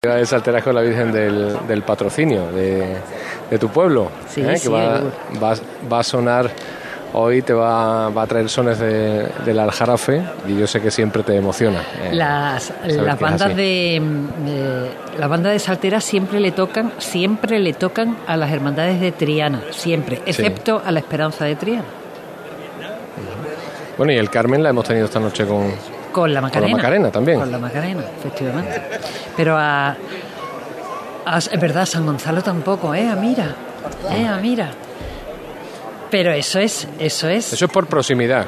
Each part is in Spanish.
de Salteras con la Virgen del, patrocinio de, tu pueblo, ¿eh? que va, va, a sonar hoy, te va, a traer sones de, del Aljarafe y yo sé que siempre te emociona. Eh, las, las bandas de, las bandas de Salteras siempre le tocan, siempre le tocan a las hermandades de Triana, siempre, excepto a la Esperanza de Triana. Bueno, y el Carmen la hemos tenido esta noche con, con la Macarena. Con la Macarena también. Con la Macarena, efectivamente. Pero a, es verdad, San Gonzalo tampoco, ¿eh? Mira. ¿Eh? Mira. Pero eso es, eso es. Eso es por proximidad.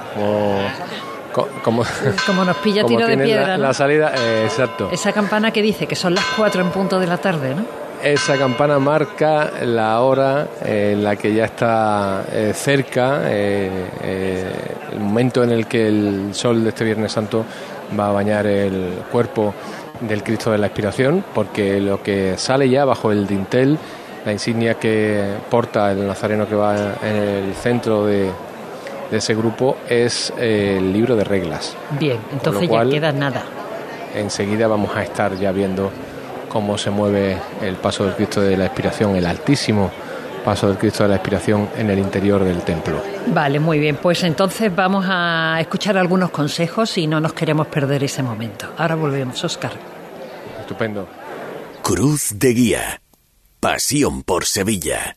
Como, como, nos pilla tiro de piedra. La, salida, eh, exacto. Esa campana que dice que son las cuatro en punto de la tarde, ¿no? Esa campana marca la hora en la que ya está eh, cerca eh, el momento en el que el sol de este Viernes Santo va a bañar el cuerpo del Cristo de la Expiración, porque lo que sale ya bajo el dintel, la insignia que porta el nazareno que va en el centro de, ese grupo, es el libro de reglas. Bien, entonces ya queda nada. Enseguida vamos a estar ya viendo cómo se mueve el paso del Cristo de la Expiración, el altísimo paso del Cristo de la Expiración en el interior del templo. Vale, muy bien. Pues entonces vamos a escuchar algunos consejos y no nos queremos perder ese momento. Ahora volvemos, Oscar. Estupendo. Cruz de Guía. Pasión por Sevilla.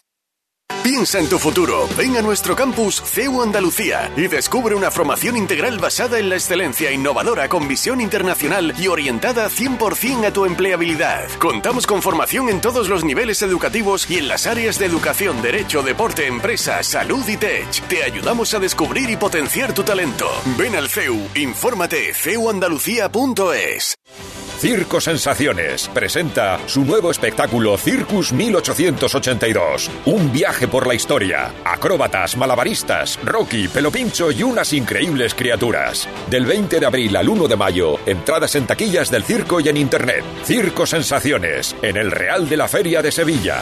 Piensa en tu futuro. Ven a nuestro campus CEU Andalucía y descubre una formación integral basada en la excelencia innovadora con visión internacional y orientada 100% a tu empleabilidad. Contamos con formación en todos los niveles educativos y en las áreas de educación, derecho, deporte, empresa, salud y tech. Te ayudamos a descubrir y potenciar tu talento. Ven al CEU, infórmate ceuandalucía.es. Circo Sensaciones presenta su nuevo espectáculo Circus 1882. Un viaje por la historia. Acróbatas, malabaristas, Rocky, Pelopincho y unas increíbles criaturas. Del 20 de abril al 1 de mayo, entradas en taquillas del circo y en internet. Circo Sensaciones, en el Real de la Feria de Sevilla.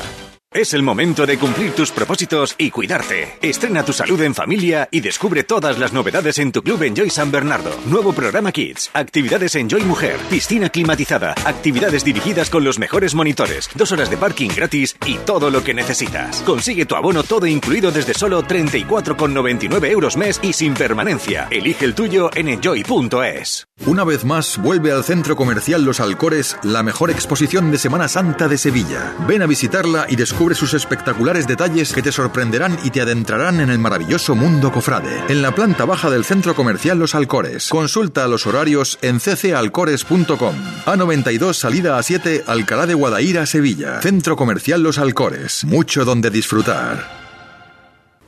Es el momento de cumplir tus propósitos y cuidarte. Estrena tu salud en familia y descubre todas las novedades en tu club Enjoy San Bernardo. Nuevo programa Kids, actividades Enjoy Mujer, piscina climatizada, actividades dirigidas con los mejores monitores, dos horas de parking gratis y todo lo que necesitas. Consigue tu abono todo incluido desde solo 34,99 euros mes y sin permanencia. Elige el tuyo en enjoy.es. Una vez más vuelve al Centro Comercial Los Alcores la mejor exposición de Semana Santa de Sevilla. Ven a visitarla y descubre Descubre sus espectaculares detalles que te sorprenderán y te adentrarán en el maravilloso mundo cofrade. En la planta baja del centro comercial Los Alcores. Consulta los horarios en ccalcores.com. A92 salida a 7 Alcalá de Guadaira, Sevilla. Centro comercial Los Alcores. Mucho donde disfrutar.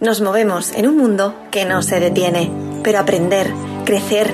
Nos movemos en un mundo que no se detiene, pero aprender, crecer,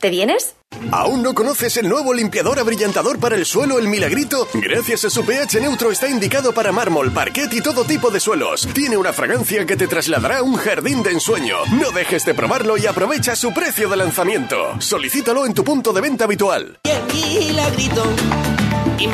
¿Te vienes? ¿Aún no conoces el nuevo limpiador abrillantador para el suelo, el Milagrito? Gracias a su pH neutro está indicado para mármol, parquet y todo tipo de suelos. Tiene una fragancia que te trasladará a un jardín de ensueño. No dejes de probarlo y aprovecha su precio de lanzamiento. Solicítalo en tu punto de venta habitual. Y Milagrito, y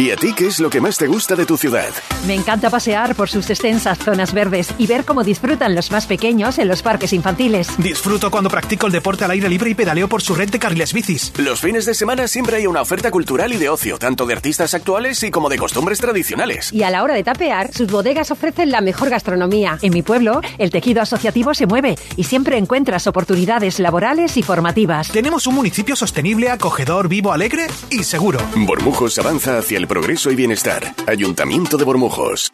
¿Y a ti qué es lo que más te gusta de tu ciudad? Me encanta pasear por sus extensas zonas verdes y ver cómo disfrutan los más pequeños en los parques infantiles. Disfruto cuando practico el deporte al aire libre y pedaleo por su red de carriles bicis. Los fines de semana siempre hay una oferta cultural y de ocio, tanto de artistas actuales y como de costumbres tradicionales. Y a la hora de tapear, sus bodegas ofrecen la mejor gastronomía. En mi pueblo, el tejido asociativo se mueve y siempre encuentras oportunidades laborales y formativas. Tenemos un municipio sostenible, acogedor, vivo, alegre y seguro. Bormujos avanza hacia el progreso y bienestar. Ayuntamiento de Bormujos.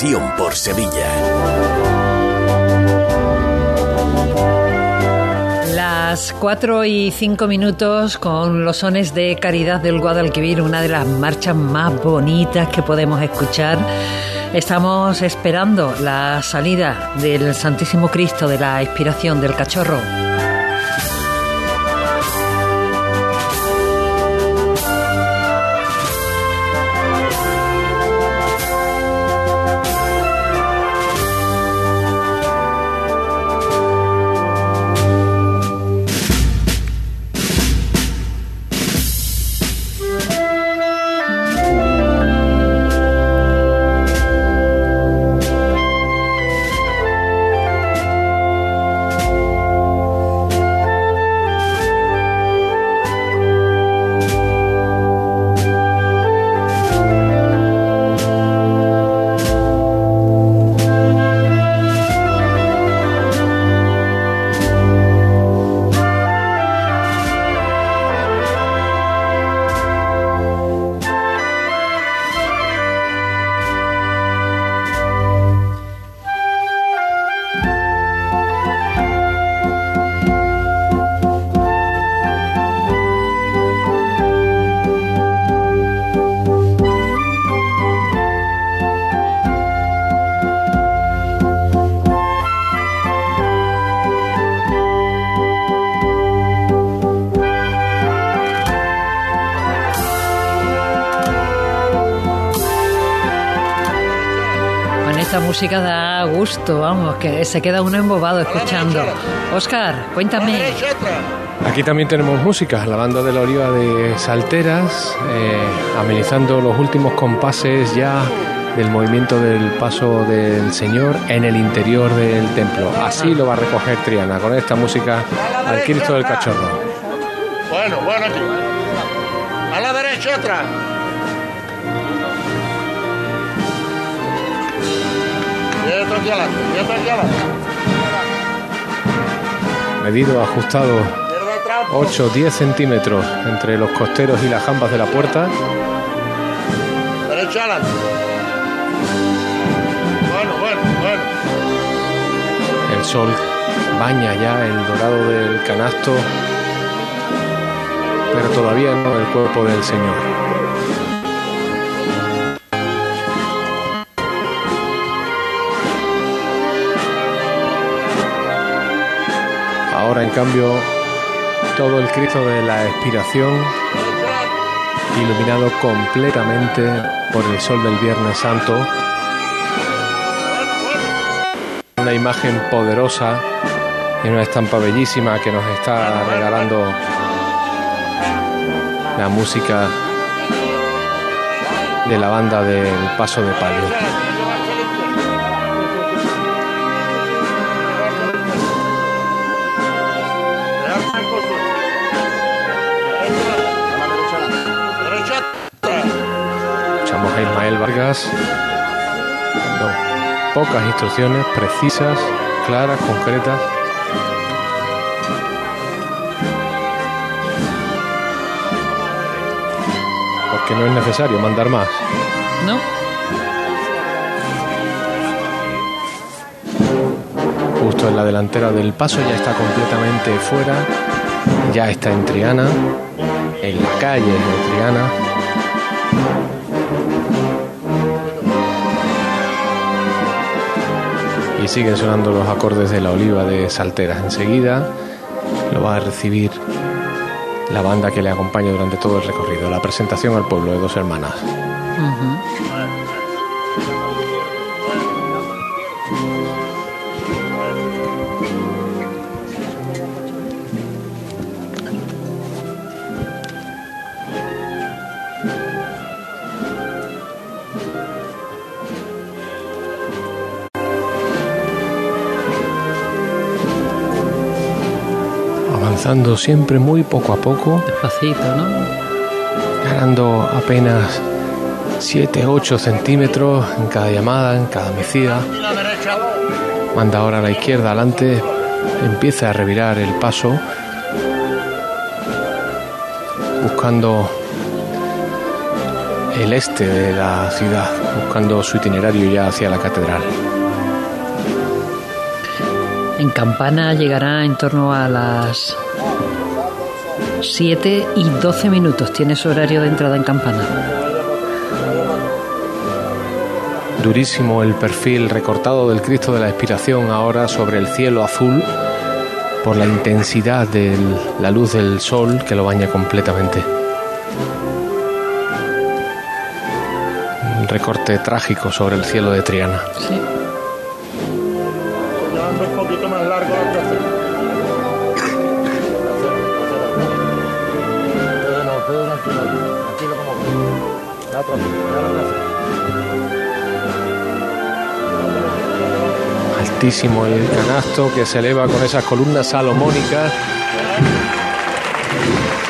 Por Sevilla. Las 4 y 5 minutos con los sones de Caridad del Guadalquivir, una de las marchas más bonitas que podemos escuchar. Estamos esperando la salida del Santísimo Cristo de la Expiración del Cachorro. Vamos, que se queda uno embobado escuchando. Oscar, cuéntame. Aquí también tenemos música, la banda de la Oliva de Salteras, eh, amenizando los últimos compases ya del movimiento del paso del Señor en el interior del templo. Así lo va a recoger Triana, con esta música al Cristo del Cachorro. Bueno, bueno, aquí. A la derecha otra. Medido ajustado 8-10 centímetros entre los costeros y las jambas de la puerta. Derecho adelante. Bueno, bueno, bueno. El sol baña ya el dorado del canasto, pero todavía no el cuerpo del Señor. En cambio, todo el Cristo de la expiración, iluminado completamente por el sol del Viernes Santo. Una imagen poderosa y una estampa bellísima que nos está regalando la música de la banda del Paso de Palio. Vargas, pocas instrucciones precisas, claras, concretas. Porque no es necesario mandar más. No. Justo en la delantera del paso ya está completamente fuera, ya está en Triana, en la calle de Triana. Siguen sonando los acordes de la oliva de Salteras. Enseguida lo va a recibir la banda que le acompaña durante todo el recorrido, la presentación al pueblo de dos hermanas. Siempre muy poco a poco. Despacito, ¿no? Ganando apenas 7, 8 centímetros en cada llamada, en cada mecida. Manda ahora a la izquierda, adelante. Empieza a revirar el paso. Buscando el este de la ciudad, buscando su itinerario ya hacia la catedral. En Campana llegará en torno a las 7 y 12 minutos. Tiene su horario de entrada en Campana. Durísimo el perfil recortado del Cristo de la Expiración ahora sobre el cielo azul por la intensidad de la luz del sol que lo baña completamente. Un recorte trágico sobre el cielo de Triana. Sí. un poquito más largo Altísimo el canasto que se eleva con esas columnas salomónicas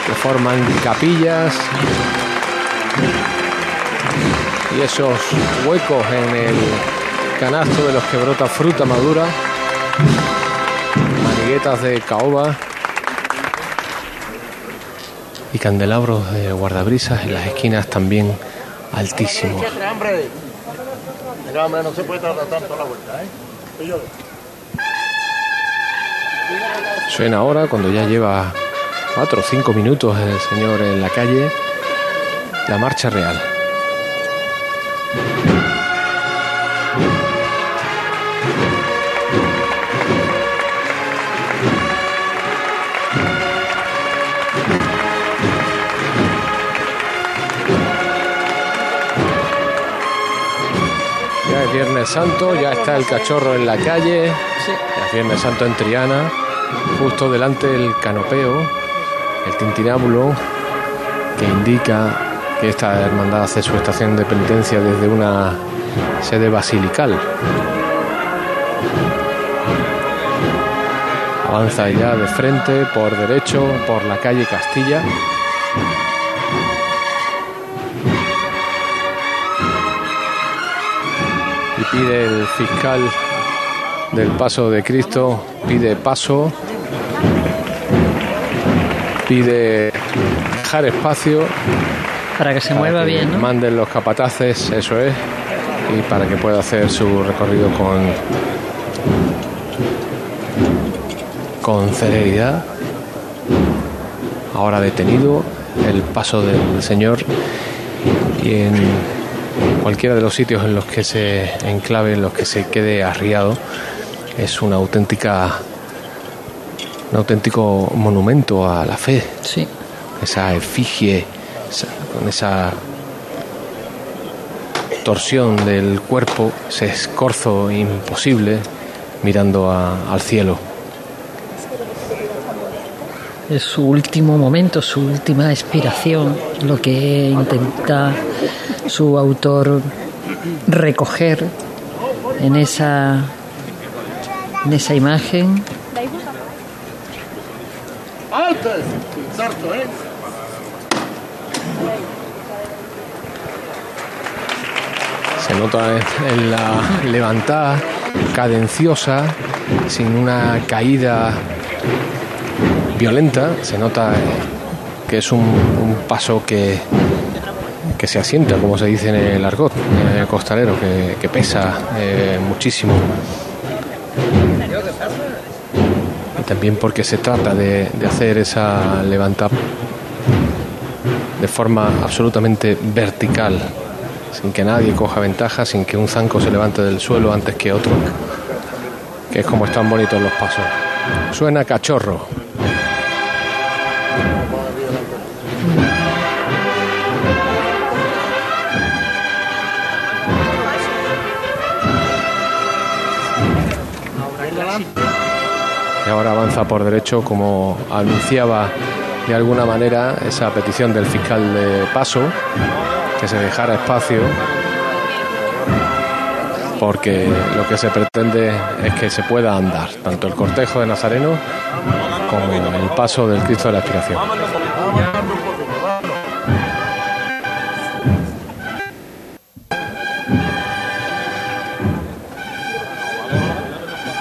que forman capillas y esos huecos en el canasto de los que brota fruta madura, maniguetas de caoba y candelabros de guardabrisas en las esquinas también altísimos. no se puede tardar tanto la vuelta, ¿eh? Suena ahora cuando ya lleva cuatro o cinco minutos el señor en la calle la marcha real. Viernes Santo, ya está el cachorro en la calle. Ya es Viernes Santo en Triana, justo delante del canopeo, el tintinábulo que indica que esta hermandad hace su estación de penitencia desde una sede basilical. Avanza ya de frente, por derecho, por la calle Castilla. Pide el fiscal del paso de Cristo, pide paso, pide dejar espacio Para que se para mueva que bien, ¿no? Manden los capataces, eso es, y para que pueda hacer su recorrido con con celeridad. Ahora detenido el paso del Señor y en cualquiera de los sitios en los que se enclave, en los que se quede arriado, es una auténtica un auténtico monumento a la fe. Sí. Esa efigie, esa- con esa torsión del cuerpo, ese escorzo imposible mirando a- al cielo. Es su último momento, su última expiración, lo que intenta su autor recoger en esa, en esa imagen. Se nota en la levantada cadenciosa, sin una caída violenta, se nota eh, que es un paso que, que se asienta, como se dice en el argot eh, costalero, que, que pesa eh, muchísimo. Y también porque se trata de, de hacer esa levantada de forma absolutamente vertical, sin que nadie coja ventaja, sin que un zanco se levante del suelo antes que otro, que es como están bonitos los pasos. Suena cachorro. Ahora avanza por derecho como anunciaba de alguna manera esa petición del fiscal de paso, que se dejara espacio, porque lo que se pretende es que se pueda andar, tanto el cortejo de Nazareno como el paso del Cristo de la Expiración.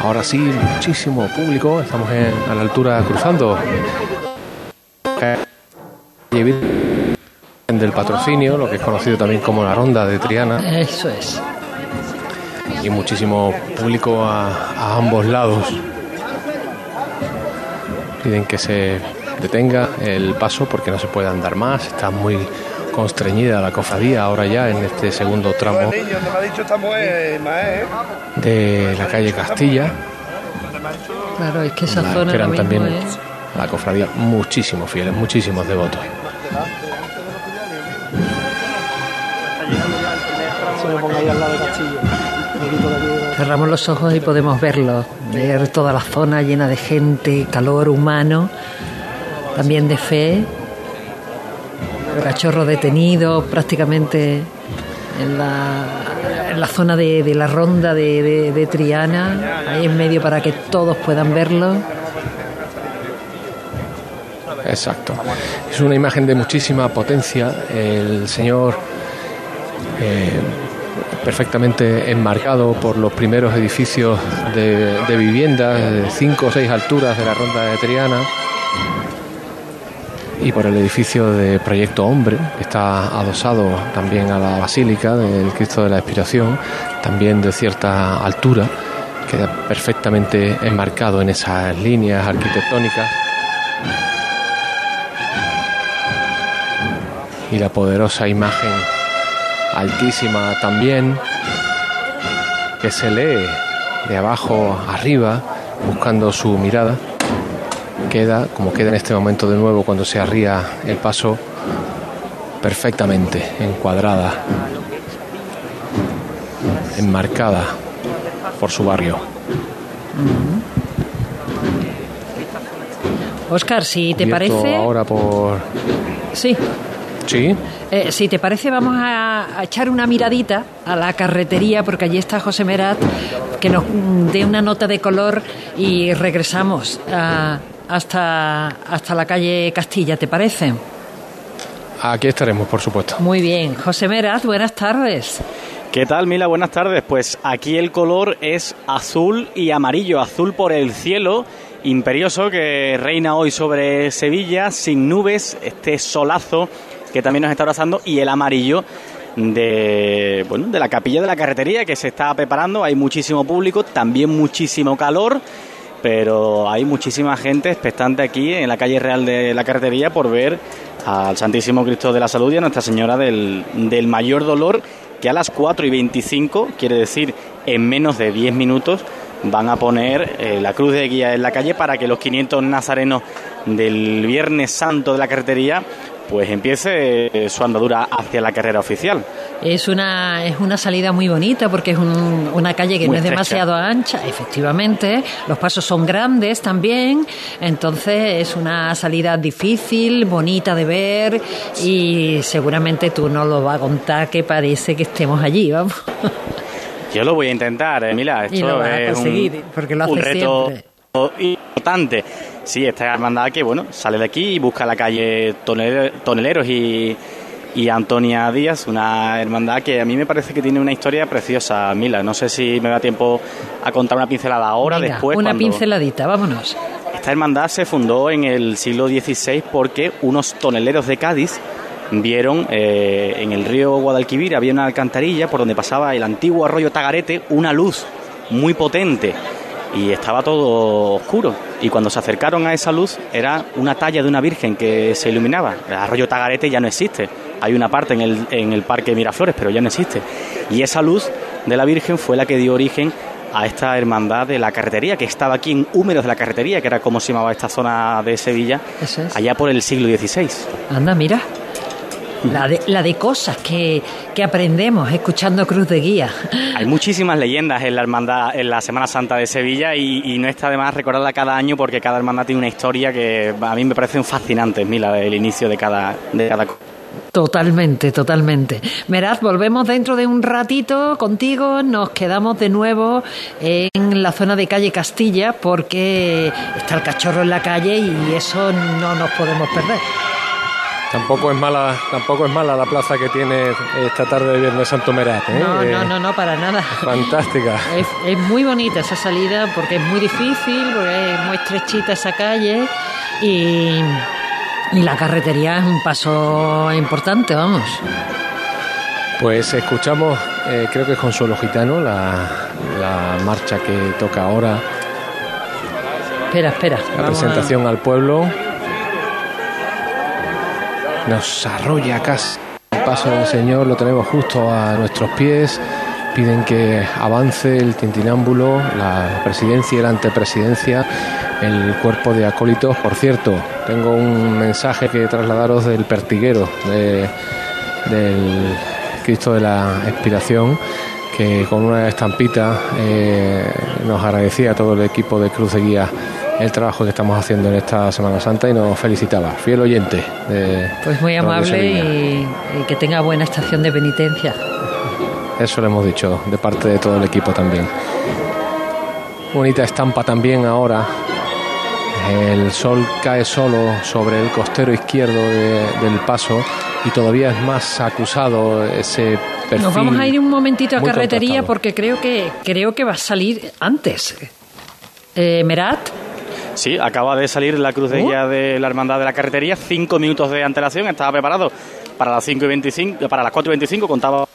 Ahora sí, muchísimo público, estamos en- a la altura cruzando. Vir- del patrocinio, lo que es conocido también como la ronda de Triana. Eso es. Y muchísimo público a, a ambos lados. Piden que se detenga el paso porque no se puede andar más. Está muy constreñida la cofradía ahora ya en este segundo tramo de la calle Castilla. Claro, es que esa la zona esperan mismo también es... a la cofradía muchísimos fieles, muchísimos devotos. Cerramos los ojos y podemos verlo, ver toda la zona llena de gente, calor humano, también de fe. Cachorro detenido prácticamente en la, zona de, la ronda de, Triana, ahí en medio para que todos puedan verlo. Exacto. Es una imagen de muchísima potencia. El Señor eh, perfectamente enmarcado por los primeros edificios de, de viviendas cinco o seis alturas de la ronda de Triana y por el edificio de Proyecto Hombre, que está adosado también a la Basílica del Cristo de la Expiración, también de cierta altura, queda perfectamente enmarcado en esas líneas arquitectónicas. y la poderosa imagen altísima también que se lee de abajo arriba buscando su mirada queda como queda en este momento de nuevo cuando se arría el paso perfectamente encuadrada enmarcada por su barrio. Oscar, si te Abierto parece... ahora por Sí, sí. Eh, si te parece, vamos a, a echar una miradita a la carretería, porque allí está José Merat, que nos mm, dé una nota de color y regresamos ah, hasta, hasta la calle Castilla, ¿te parece? aquí estaremos por supuesto Muy bien. José Merat, buenas tardes. ¿Qué tal, Mila? Buenas tardes. Pues aquí el color es azul y amarillo. Azul por el cielo imperioso que reina hoy sobre Sevilla, sin nubes, este solazo que también nos está abrazando, y el amarillo de, bueno, de la capilla de la carretería que se está preparando. Hay muchísimo público, también muchísimo calor. Pero hay muchísima gente expectante aquí en la calle real de la carretería por ver al Santísimo Cristo de la Salud y a Nuestra Señora del, del Mayor Dolor, que a las 4 y 25, quiere decir en menos de 10 minutos, van a poner eh, la cruz de guía en la calle para que los 500 nazarenos del Viernes Santo de la carretería pues empiece eh, su andadura hacia la carrera oficial. Es una, es una salida muy bonita porque es un- una calle que Muy no es estrecha. demasiado ancha, efectivamente. Los pasos son grandes también. Entonces es una salida difícil, bonita de ver y seguramente tú no lo vas a contar que parece que estemos allí, vamos. Yo lo voy a intentar, eh, Mila. Esto Y lo vas a es conseguir, un, porque lo un haces reto siempre. Importante. Sí, esta hermandad que, bueno, sale de aquí y busca la calle Tonel- Toneleros y, y Antonia Díaz, una hermandad que a mí me parece que tiene una historia preciosa, Mila. No sé si me da tiempo a contar una pincelada ahora, Venga, después. una cuando- pinceladita, vámonos. esta hermandad se fundó en el siglo XVI porque unos toneleros de Cádiz vieron eh, en el río Guadalquivir había una alcantarilla por donde pasaba el antiguo arroyo Tagarete una luz muy potente y estaba todo oscuro y cuando se acercaron a esa luz era una talla de una virgen que se iluminaba el arroyo Tagarete ya no existe hay una parte en el, en el parque Miraflores pero ya no existe y esa luz de la virgen fue la que dio origen a esta hermandad de la carretería que estaba aquí en Húmedos de la Carretería, que era como se llamaba esta zona de Sevilla, es. allá por el siglo XVI. Anda, mira. La de, la de cosas que, que aprendemos escuchando Cruz de Guía. Hay muchísimas leyendas en la hermandad, en la Semana Santa de Sevilla y, y no está de más recordarla cada año porque cada hermandad tiene una historia que a mí me parecen fascinantes, Mila, el inicio de cada, de cada Totalmente, totalmente. Meraz, volvemos dentro de un ratito contigo. Nos quedamos de nuevo en la zona de calle Castilla porque está el cachorro en la calle y eso no nos podemos perder. Tampoco es mala, tampoco es mala la plaza que tiene esta tarde de Viernes Santo Merat. ¿eh? No, no, no, no, para nada. Fantástica. Es, es muy bonita esa salida porque es muy difícil, porque es muy estrechita esa calle y, Y la carretería es un paso importante, vamos. Pues escuchamos, eh, creo que es Consuelo Gitano, la, la marcha que toca ahora. Espera, espera. La presentación al pueblo. Nos arrolla casi el paso del Señor, lo tenemos justo a nuestros pies. Piden que avance el tintinámbulo, la presidencia y la antepresidencia, el cuerpo de acólitos. Por cierto, tengo un mensaje que trasladaros del pertiguero de, del Cristo de la Expiración, que con una estampita eh, nos agradecía a todo el equipo de Cruz de Guía el trabajo que estamos haciendo en esta Semana Santa y nos felicitaba. Fiel oyente. De pues muy amable y, y, que tenga buena estación de penitencia. Eso lo hemos dicho de parte de todo el equipo también. Bonita estampa también ahora. El sol cae solo sobre el costero izquierdo de, del paso y todavía es más acusado ese perfil. Nos vamos a ir un momentito a carretería porque creo que creo que va a salir antes. Eh, Merat. Sí, acaba de salir la cruz de guía de la Hermandad de la Carretería, cinco minutos de antelación, estaba preparado para las 5 y 25, para las 4 y 25, contaba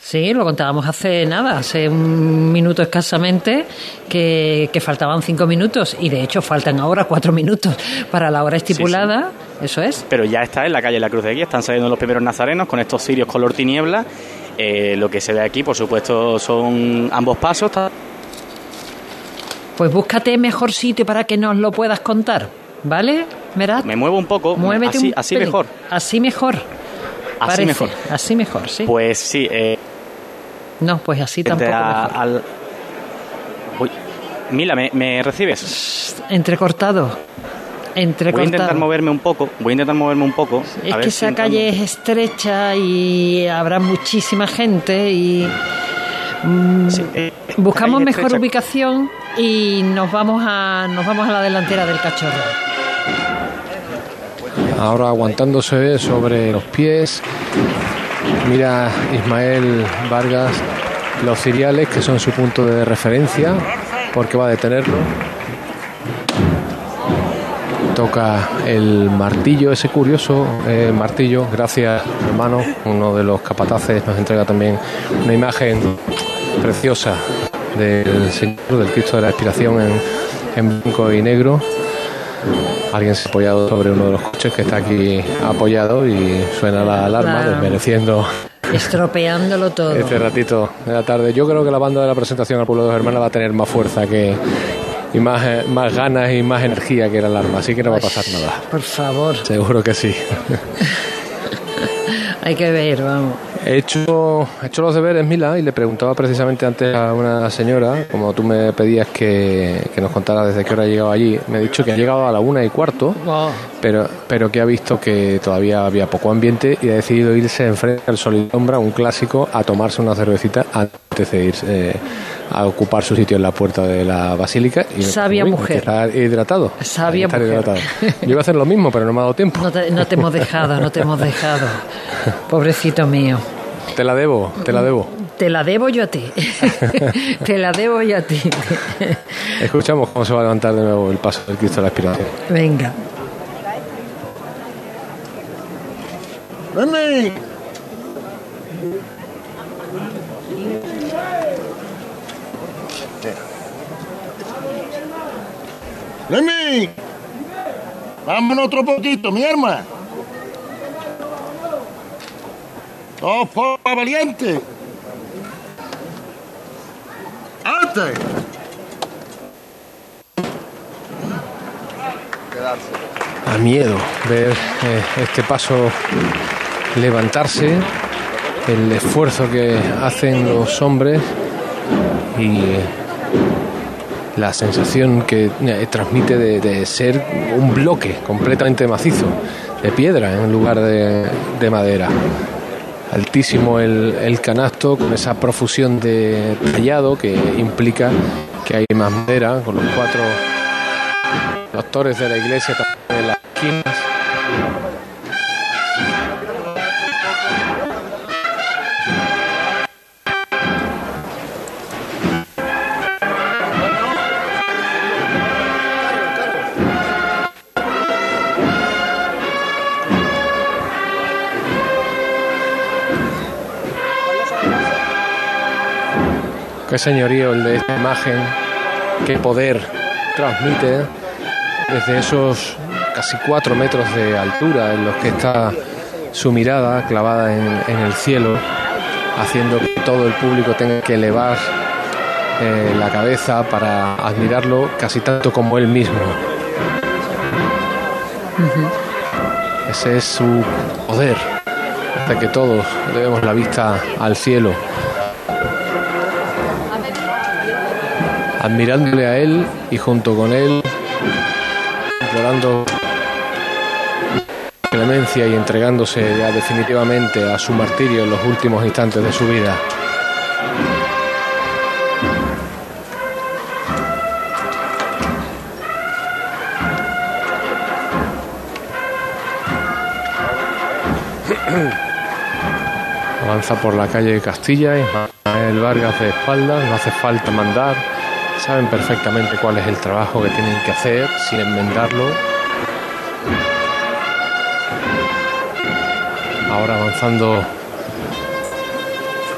Sí, lo contábamos hace nada, hace un minuto escasamente, que, que, faltaban cinco minutos y de hecho faltan ahora cuatro minutos para la hora estipulada, sí, sí. eso es. Pero ya está en la calle La Cruz de Guía, están saliendo los primeros nazarenos con estos cirios color tiniebla. Eh, lo que se ve aquí, por supuesto, son ambos pasos. Pues búscate mejor sitio para que nos lo puedas contar, ¿vale, Merat? Me muevo un poco, Muévete así, un así mejor. Así mejor. Así Parece. mejor. Así mejor, sí. Pues sí. Eh, no, pues así tampoco. a, mejor. al... Uy. Mila, ¿me, ¿me, recibes? Entrecortado. Entrecortado. Voy a intentar moverme un poco. Voy a intentar moverme un poco. Es que esa si calle es estrecha y habrá muchísima gente y. Mmm, sí, eh, buscamos mejor ubicación y nos vamos a nos vamos a la delantera del cachorro. Ahora aguantándose sobre los pies. Mira Ismael Vargas los ciriales que son su punto de referencia porque va a detenerlo. Toca el martillo, ese curioso eh, martillo. Gracias, hermano. Uno de los capataces nos entrega también una imagen preciosa del Señor, del Cristo de la Expiración en, en blanco y negro. Alguien se ha apoyado sobre uno de los coches que está aquí apoyado y suena la alarma, Claro. desmereciendo Estropeándolo todo. este ratito de la tarde. Yo creo que la banda de la presentación al pueblo de hermanos va a tener más fuerza que y más, eh, más ganas y más energía que la alarma, así que no va a pasar nada. Por favor, Seguro que sí. hay que ver, vamos. He hecho, he hecho los deberes, Mila, y le preguntaba precisamente antes a una señora, como tú me pedías que, que nos contara desde qué hora ha llegado allí, me ha dicho que ha llegado a la una y cuarto, Wow. pero, pero que ha visto que todavía había poco ambiente y ha decidido irse enfrente al Sol y Sombra, un clásico, a tomarse una cervecita antes de irse eh, a ocupar su sitio en la puerta de la basílica. Y Sabia mujer. estar hidratado. Sabia estar mujer. hidratado. Yo iba a hacer lo mismo, pero no me ha dado tiempo. No te, no te hemos dejado, no te hemos dejado. Pobrecito mío. Te la debo, te la debo. Te la debo yo a ti. te la debo yo a ti. Escuchamos cómo se va a levantar de nuevo el paso del Cristo de la Expiración. Venga. ¡Lenny! ¡Lenny! Vámonos otro poquito, mi hermano. ¡Dos popa valiente! ¡Arte! A miedo ver eh, este paso levantarse, el esfuerzo que hacen los hombres y la sensación que eh, transmite de, de ser un bloque completamente macizo, de piedra en lugar de, de madera. Altísimo el, el canasto con esa profusión de tallado que implica que hay más madera con los cuatro doctores de la iglesia en las esquinas. Qué señorío el de esta imagen, qué poder transmite desde esos casi cuatro metros de altura en los que está su mirada clavada en, el cielo, haciendo que todo el público tenga que elevar eh, la cabeza para admirarlo casi tanto como él mismo. Ese es su poder, hasta que todos debemos la vista al cielo, admirándole a él y junto con él implorando clemencia y entregándose ya definitivamente a su martirio en los últimos instantes de su vida. Avanza por la calle de Castilla y el Vargas de espaldas, no hace falta mandar, saben perfectamente cuál es el trabajo que tienen que hacer sin enmendarlo. Ahora avanzando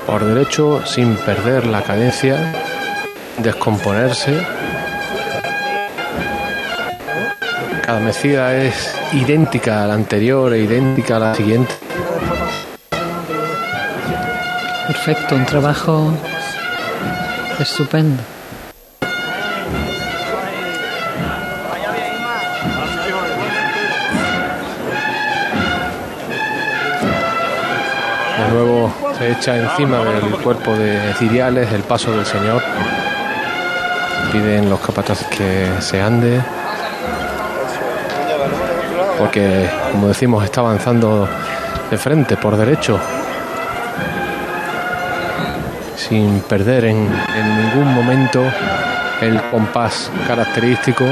por derecho sin perder la cadencia, descomponerse. Cada mecida es idéntica a la anterior e idéntica a la siguiente. Perfecto, un trabajo estupendo. Nuevo se echa encima del cuerpo de Ciriales el paso del Señor. Piden los capataces que se ande. Porque, como decimos, está avanzando de frente, por derecho, sin perder en, ningún momento el compás característico,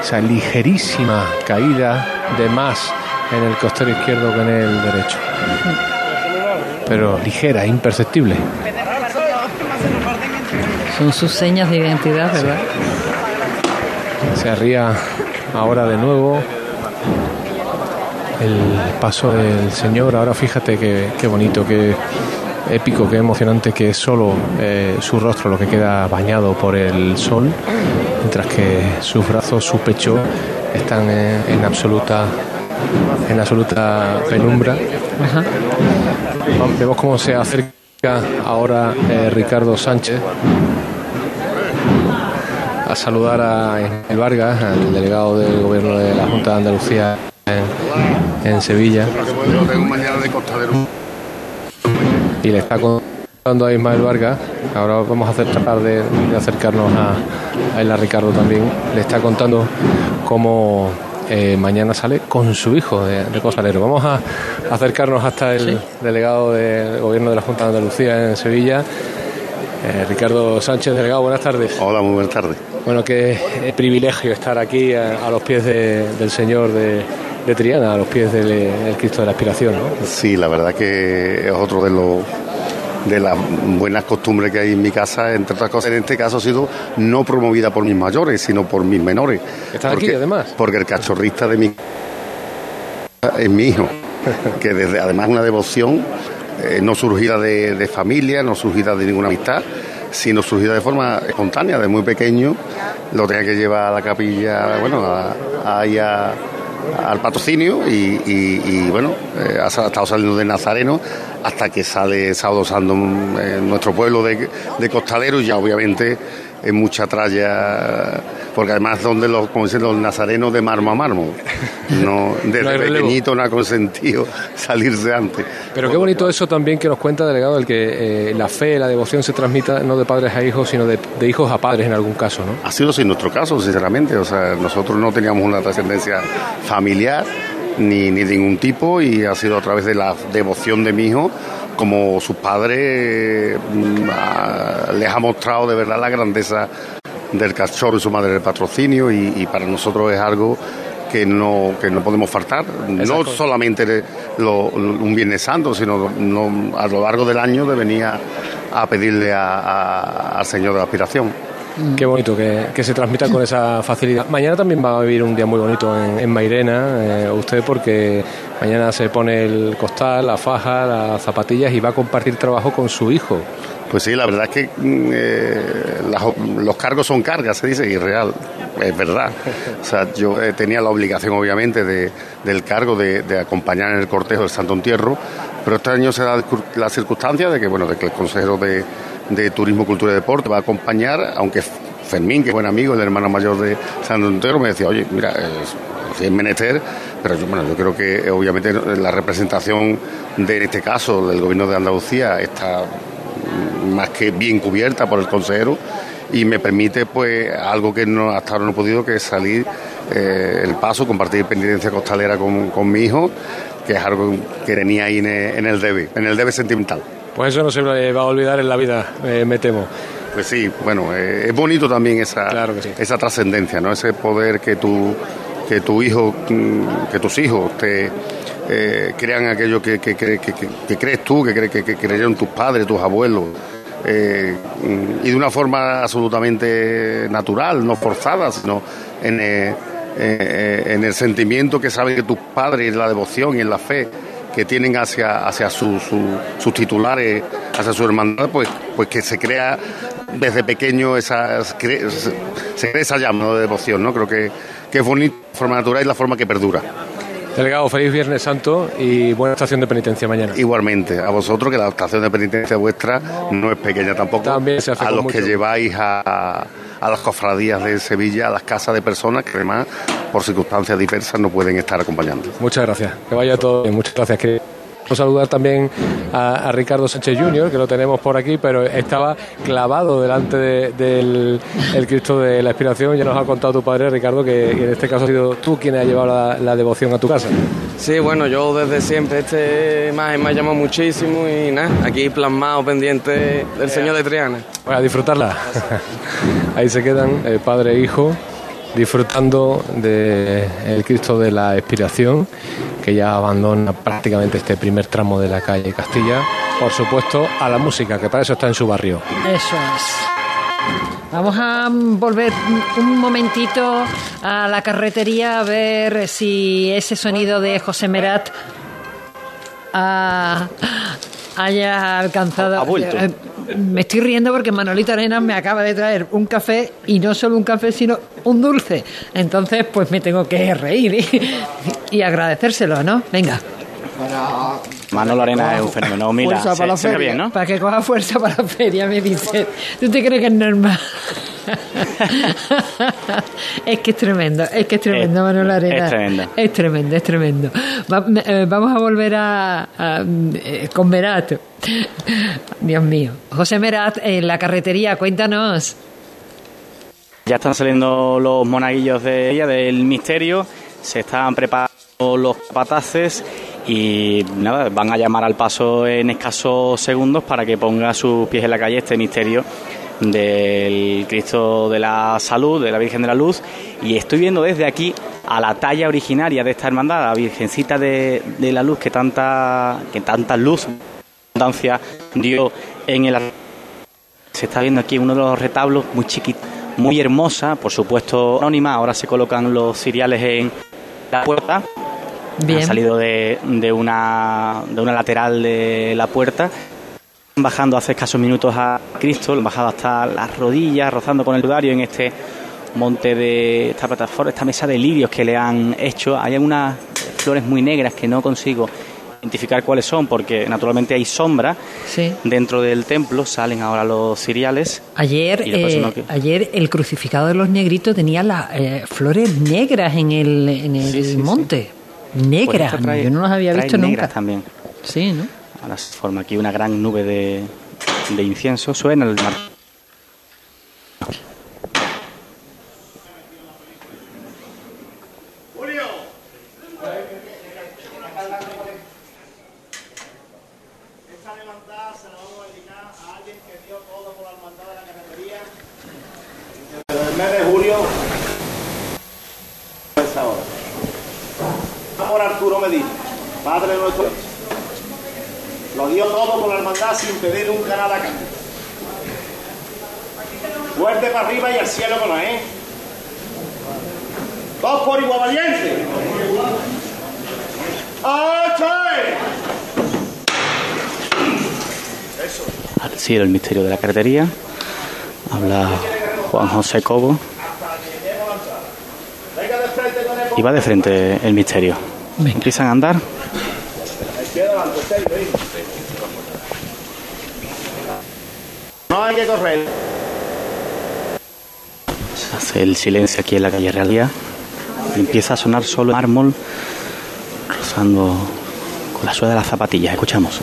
esa ligerísima caída de más en el costero izquierdo que en el derecho. Pero ligera, imperceptible. Son sus señas de identidad, ¿verdad? Se arría ahora de nuevo el paso del Señor. Ahora fíjate qué bonito, que épico, qué emocionante que es solo eh, su rostro lo que queda bañado por el sol, mientras que sus brazos, su pecho están en, absoluta en absoluta penumbra. Vemos cómo se acerca ahora eh, Ricardo Sánchez a saludar a el Vargas, el delegado del gobierno de la Junta de Andalucía en, en Sevilla. Y le está contando a Ismael Vargas, ahora vamos a hacer tratar de, acercarnos a, a Ricardo también, le está contando cómo eh, mañana sale con su hijo de, de Cosalero. Vamos a acercarnos hasta el delegado del gobierno de la Junta de Andalucía en Sevilla. Eh, Ricardo Sánchez, delegado, buenas tardes. Hola, muy buenas tardes. Bueno, qué privilegio estar aquí a, los pies del Señor de, de Triana, a los pies del, Cristo de la Aspiración, ¿no? Sí, la verdad que es otro de los de las buenas costumbres que hay en mi casa, entre otras cosas, en este caso ha sido no promovida por mis mayores, sino por mis menores. ¿Están aquí además? Porque el cachorrista de mi es mi hijo, que desde además una devoción eh, no surgida de, familia, no surgida de ninguna amistad, sino surgida de forma espontánea, de muy pequeño, lo tenía que llevar a la capilla, bueno, ahí a al patrocinio y, bueno, eh, ha estado saliendo de Nazareno hasta que sale sábado santo en nuestro pueblo de, de Costalero y ya obviamente en mucha tralla porque además donde los, como dicen los nazarenos de marmo a marmo. No, desde pequeñito no ha consentido salirse antes. Pero qué bonito eso también que nos cuenta, delegado, el que eh, la fe, la devoción se transmita no de padres a hijos, sino de, hijos a padres en algún caso, ¿no? Ha sido sin nuestro caso, sinceramente. O sea, nosotros no teníamos una trascendencia familiar ni, ni de ningún tipo y ha sido a través de la devoción de mi hijo como sus padres mm, les ha mostrado de verdad la grandeza del cachorro y su madre del patrocinio y, para nosotros es algo que no, que no podemos faltar, no solamente un Viernes Santo, sino a lo largo del año de venir a, pedirle al Señor de la aspiración. Qué bonito que, se transmita con esa facilidad. Mañana también va a vivir un día muy bonito en, Mairena, eh, usted porque mañana se pone el costal, la faja, las zapatillas y va a compartir trabajo con su hijo Pues sí, la verdad es que mm, eh, los cargos son cargas, se dice, y real, es verdad. O sea, yo eh, tenía la obligación, obviamente, de, del cargo de, acompañar en el cortejo del Santo Entierro, pero este año se da la circunstancia de que, bueno, de que el consejero de, Turismo, Cultura y Deporte va a acompañar, aunque Fermín, que es buen amigo, el hermano mayor de Santo Entierro, me decía, oye, mira, es, menester, pero yo, bueno, yo creo que obviamente la representación de, este caso, del gobierno de Andalucía está más que bien cubierta por el consejero y me permite pues algo que no, hasta ahora no he podido que es salir eh, el paso, compartir penitencia costalera con, mi hijo, que es algo que tenía ahí en el, debe, en el debe sentimental. Pues eso no se va a olvidar en la vida, eh, me temo. Pues sí, bueno, eh, es bonito también esa, esa trascendencia, ¿no? Ese poder que tu, que tu hijo, mm, que tus hijos te eh, crean aquello que, que, crees tú, que, que, creyeron tus padres, tus abuelos. Eh, y de una forma absolutamente natural, no forzada, sino en, en el sentimiento que saben que tus padres, en la devoción y en la fe que tienen hacia, hacia sus titulares, hacia su hermandad, pues, pues que se crea desde pequeño esa, se crea esa llama de devoción, ¿no? Creo que, que es bonita la forma natural y la forma que perdura. Delegado, feliz Viernes Santo y buena estación de penitencia mañana. Igualmente, a vosotros, que la estación de penitencia vuestra no es pequeña tampoco. También se A los que lleváis a, a las cofradías de Sevilla, a las casas de personas que además, por circunstancias diversas, no pueden estar acompañando. Muchas gracias. Que vaya todo bien. Muchas gracias. Que saludar también a, Ricardo Sánchez Jr., que lo tenemos por aquí, pero estaba clavado delante del Cristo de la Inspiración. Ya nos ha contado tu padre, Ricardo, que en este caso ha sido tú quien ha llevado la, devoción a tu casa. Sí, bueno, yo desde siempre este imagen me ha llamado muchísimo y nada, aquí plasmado pendiente del Señor de Triana. Voy a disfrutarla. Ahí se quedan eh, padre e hijo disfrutando del Cristo de la Expiración, que ya abandona prácticamente este primer tramo de la calle Castilla, por supuesto a la música, que para eso está en su barrio. Eso es. Vamos a volver un momentito a la carretería a ver si ese sonido de José Merat haya alcanzado. Ha vuelto. Eh, me estoy riendo porque Manolito Arenas me acaba de traer un café y no solo un café, sino un dulce. Entonces, pues me tengo que reír y, agradecérselo, ¿no? Venga. Manolo Arenas es un fenómeno. Mira, se, para la feria, bien, ¿no? Para que coja fuerza para la feria, me dice. ¿Tú te crees que es normal? es que es tremendo, es que es tremendo, Manolo Arenas. Es tremendo. Es tremendo, es tremendo. Eh, vamos a volver a, eh, con Merat. Dios mío. José Merat, en la carretería, cuéntanos. Ya están saliendo los monaguillos de ella, del misterio. Se están preparando los pataces y nada, van a llamar al paso en escasos segundos para que ponga sus pies en la calle este misterio del Cristo de la Salud, de la Virgen de la Luz, y estoy viendo desde aquí a la talla originaria de esta hermandad, la Virgencita de, la Luz, que tanta, que tanta luz, abundancia dio en el... Se está viendo aquí uno de los retablos muy chiquito, muy hermosa, por supuesto anónima, ahora se colocan los ciriales en la puerta, Bien. ha salido de, de, una, de una lateral de la puerta bajando hace escasos minutos a Cristo, lo han bajado hasta las rodillas, rozando con el ludario en este monte de esta plataforma, esta mesa de lirios que le han hecho. Hay algunas flores muy negras que no consigo identificar cuáles son porque naturalmente hay sombra dentro del templo, salen ahora los ciriales. Ayer, eh, ayer el crucificado de los negritos tenía las eh, flores negras en el, en el monte. Negras, pues yo no las había visto nunca. también. Sí, ¿no? Ahora se forma aquí una gran nube de, de incienso. Suena el mar. Julio. Esta levantada se la vamos a dedicar a alguien que dio todo por la hermandad de la carretería. Desde el mes de julio. Esa hora. Por Arturo Medina, padre de nuestro. Lo dio todo con la hermandad sin pedir nunca nada a cambio. Fuerte para arriba y al cielo con la E. Dos por igual valiente. El cielo, el misterio de la carretería. Habla Juan José Cobo. Y va de frente el misterio. Empiezan a andar. No hay que correr. Se hace el silencio aquí en la calle Realidad. Y empieza a sonar solo el mármol rozando con la suela de las zapatillas. Escuchamos.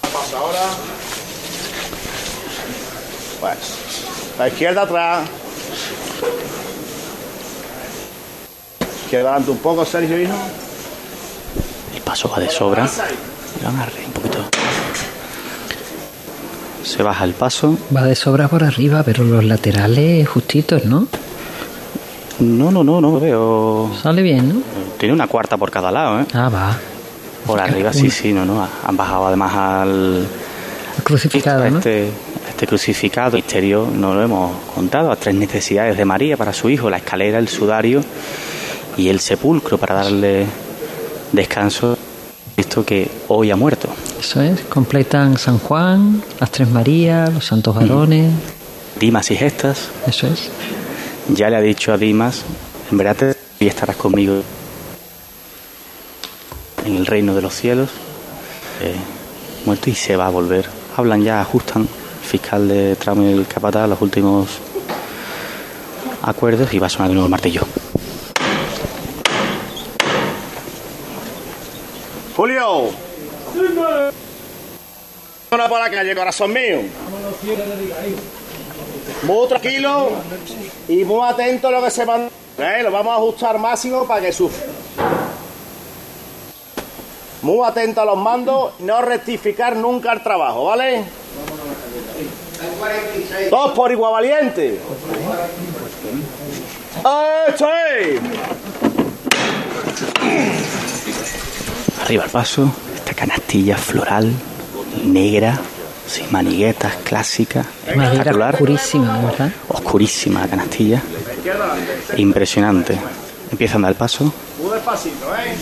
Pasa ahora. Bueno, la izquierda atrás. Izquierda adelante un poco, Sergio, hijo. El paso va de sobra. Un poquito. Se baja el paso. Va de sobra por arriba, pero los laterales justitos, ¿no? No, no, no, no veo. Sale bien, ¿no? Tiene una cuarta por cada lado, ¿eh? Ah, va. Por arriba, sí, sí, no, no. Han bajado además al. crucificado, a ¿no? este, este crucificado. Misterio, no lo hemos contado. A tres necesidades de María para su hijo: la escalera, el sudario y el sepulcro para darle descanso. Visto que hoy ha muerto. Eso es. Completan San Juan, las Tres Marías, los Santos Varones. Dimas y gestas. Eso es. Ya le ha dicho a Dimas: en verdad y estarás conmigo en el reino de los cielos. Eh, muerto y se va a volver. Hablan ya, ajustan. El fiscal de tramo y el capataz los últimos acuerdos y va a sonar de nuevo el martillo. Julio. Una por la calle, corazón mío. Muy tranquilo y muy atento a lo que se manda. ¿eh? Lo vamos a ajustar máximo para que sufra. Muy atento a los mandos, no rectificar nunca el trabajo, ¿vale? Dos por igual valiente. ¡Esto es! Arriba el paso, esta canastilla floral, negra, sin maniguetas, clásica, espectacular, oscurísima, ¿verdad? oscurísima la canastilla, impresionante. Empieza a andar el paso, Muy despacito, ¿eh?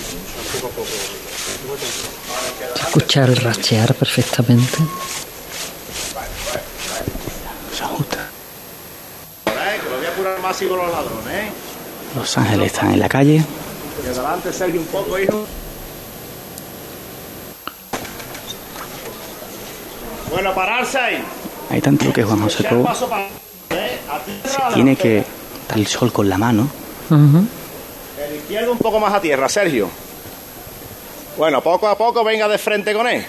Se escucha el rachear perfectamente. se ajusta. ¿Eh? Los ángeles están en la calle, adelante, Sergio, un poco, hijo. Bueno, pararse ahí. hay tanto que Juan José Cobo. ¿eh? Tierra, tiene que dar el sol con la mano, El izquierdo un poco más a tierra, Sergio. Bueno, poco a poco venga de frente con él.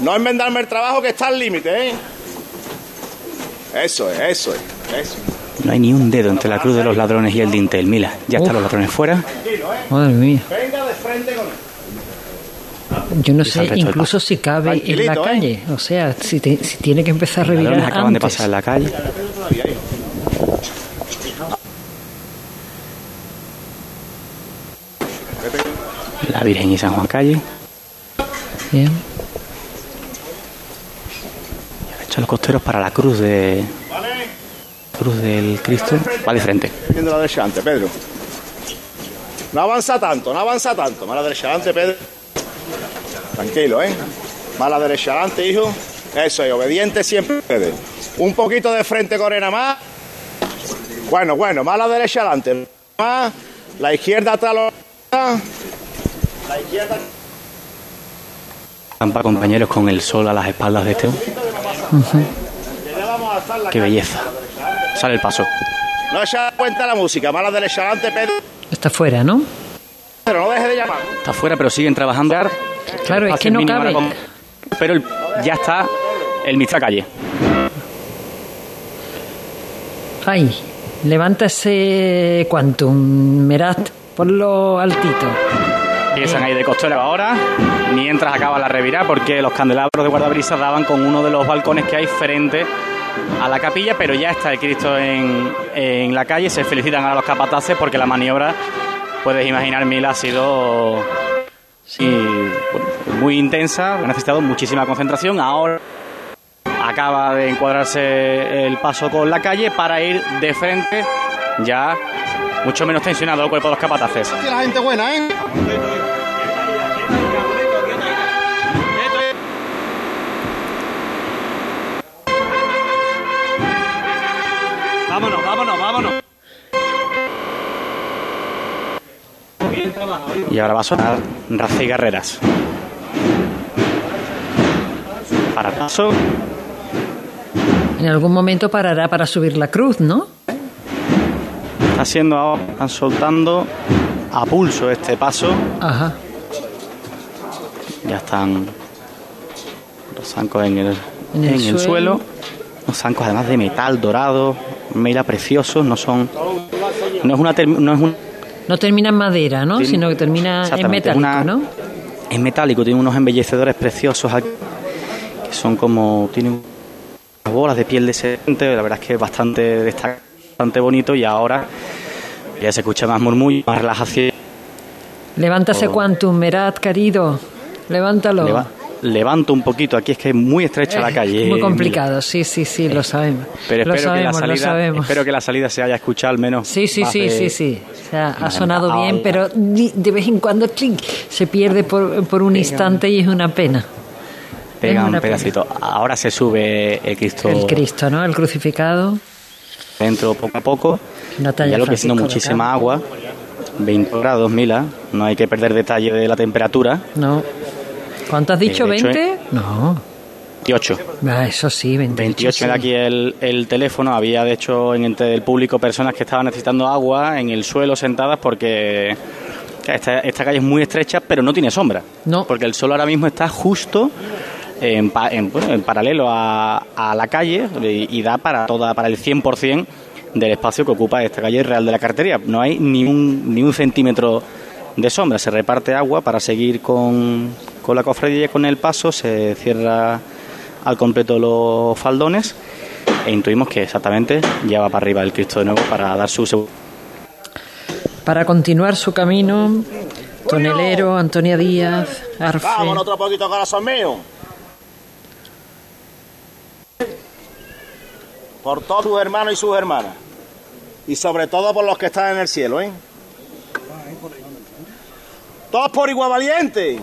No enmendarme el trabajo que está al límite, ¿eh? Eso es, eso es, eso. no hay ni un dedo entre la cruz de los ladrones y el dintel. Mira, ya están los ladrones fuera, ¿eh? Madre mía. Venga de frente con él. Yo no sé incluso si cabe en la ¿eh? calle. O sea, si, te- si tiene que empezar a revirar acaban de antes. pasar en la calle, la Virgen y San Juan calle, Bien. echan los costeros para la cruz de cruz del Cristo, va de frente. Viendo la derecha adelante, Pedro. No avanza tanto, no avanza tanto. Más la derecha adelante, Pedro. Tranquilo, ¿eh? Más la derecha adelante, hijo. Eso es, obediente siempre. Un poquito de frente, Corena, más. Bueno, bueno, más la derecha adelante. Más. La izquierda atrás. La izquierda. Campa compañeros con el sol a las espaldas de este. Qué belleza. Sale el paso. No echa cuenta la música. Más la derecha adelante, Pedro. Está fuera, ¿no? Pero no deje de llamar. Está fuera, pero siguen trabajando. Claro, es que no cabe. con- Pero el- ya está el Mitra calle. Ay, levanta ese Quantum, Merat, ponlo altito. Empiezan ahí de costero ahora, mientras acaba la revirada, porque los candelabros de guardabrisas daban con uno de los balcones que hay frente a la capilla, pero ya está el Cristo en, en la calle. Se felicitan a los capataces porque la maniobra, puedes imaginar, Mil ha sido muy intensa, ha necesitado muchísima concentración. Ahora acaba de encuadrarse el paso con la calle para ir de frente ya mucho menos tensionado el cuerpo de los capataces. La gente buena, ¿eh? Y ahora va a sonar Raza y Guerreras. Para paso. En algún momento parará para subir la cruz, ¿no? Está siendo ahora, están soltando a pulso este paso. Ajá. Ya están los zancos en el, En el en el suelo. Los zancos además de metal dorado, mira preciosos, no son. No es una. No es un, No termina en madera, ¿no? Sino que termina en metálico, una- ¿no? es metálico, tiene unos embellecedores preciosos aquí, que son como. Tienen unas bolas de piel de serpiente, la verdad es que es bastante, bastante bonito y ahora ya se escucha más murmullo, más relajación. Levántase Oh. Quantum, Merat, querido. Levántalo. Leva- levanto un poquito, aquí es que es muy estrecha la Eh, calle. Muy eh, complicado, sí, sí, sí, lo sabemos. Pero lo espero, sabemos, que la lo salida, sabemos. espero que la salida se haya escuchado al menos. Sí, sí, sí, de- sí, sí. O sea, ha sonado bien, pero de vez en cuando se pierde por, por un instante y es una pena. Pega un pedacito. Ahora se sube el Cristo El Cristo, ¿no? El crucificado. dentro poco a poco. Ya lo que siendo muchísima agua. 20 grados, Mila. No hay que perder detalle de la temperatura. No. ¿Cuánto has dicho? de hecho, ¿20? No. 28. Ah, eso sí, 28. 28 era aquí el, el teléfono. Había, de hecho, en entre el público personas que estaban necesitando agua en el suelo sentadas porque esta, esta calle es muy estrecha, pero no tiene sombra. No. Porque el sol ahora mismo está justo en, pa- en, bueno, en paralelo a, a la calle y, y da para toda para el 100% del espacio que ocupa esta calle Real de la Cartería. No hay ni un, ni un centímetro de sombra. Se reparte agua para seguir con, con la cofradía y con el paso. Se cierra al completo los faldones e intuimos que exactamente ya va para arriba el Cristo de nuevo para dar su seg- Para continuar su camino, Tonelero, Antonia Díaz, Arfe. Vámonos otro poquito, corazón mío. Por todos sus hermanos y sus hermanas. Y sobre todo por los que están en el cielo, ¿eh? Todos por igual valiente.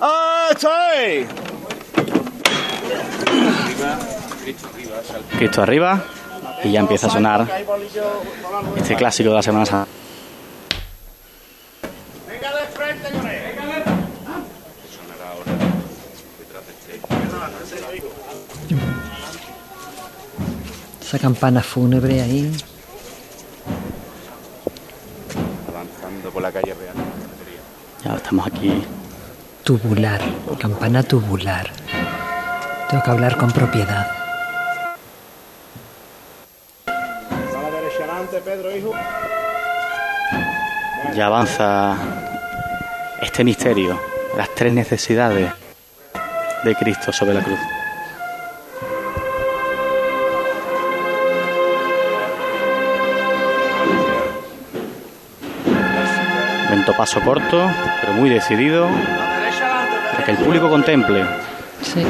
¡Ah, estoy! Cristo arriba y ya empieza a sonar este clásico de la Semana Santa. Venga de frente con él. Esa campana fúnebre ahí. Avanzando por la calle Real. Ya estamos aquí. Tubular, campana tubular. Tengo que hablar con propiedad. Ya avanza este misterio, las tres necesidades de Cristo sobre la cruz. Lento paso corto, pero muy decidido, que el público contemple Sí,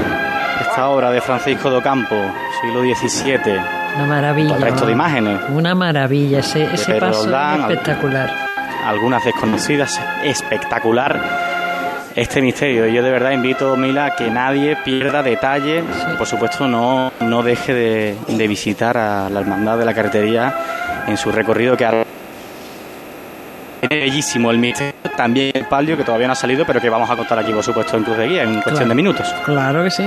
esta obra de Francisco de Ocampo, siglo XVII, una maravilla. con el resto de imágenes. Una maravilla, ese, paso Roldán, espectacular. algunas desconocidas, espectacular este misterio. Y yo de verdad invito, Mila, a que nadie pierda detalle. Por supuesto, no, no deje de, de visitar a la Hermandad de la Carretería en su recorrido que hará. Es bellísimo el misterio, también el palio que todavía no ha salido, pero que vamos a contar aquí, por supuesto, en Cruz de Guía, en cuestión Claro. de minutos. Claro que sí.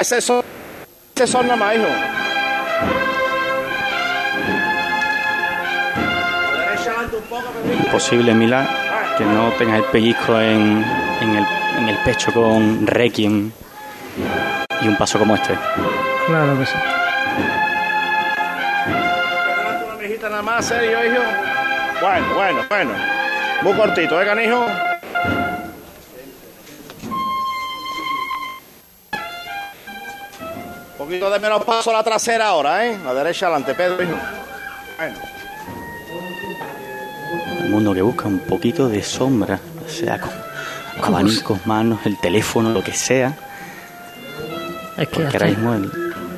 Ese son, ese son nada más, hijo. Imposible, Mila, que no tengas el pellizco en, en el, en el pecho con Requiem y un paso como este. Claro que sí. Una nada más, serio, hijo. Bueno, bueno, bueno. Muy cortito, ¿eh, canijo? Un poquito de menos paso a la trasera ahora, ¿eh? La derecha adelante, Pedro, hijo. Bueno. Un mundo que busca un poquito de sombra, sea, con abanicos, manos, el teléfono, lo que sea. Es que ahora mismo, el-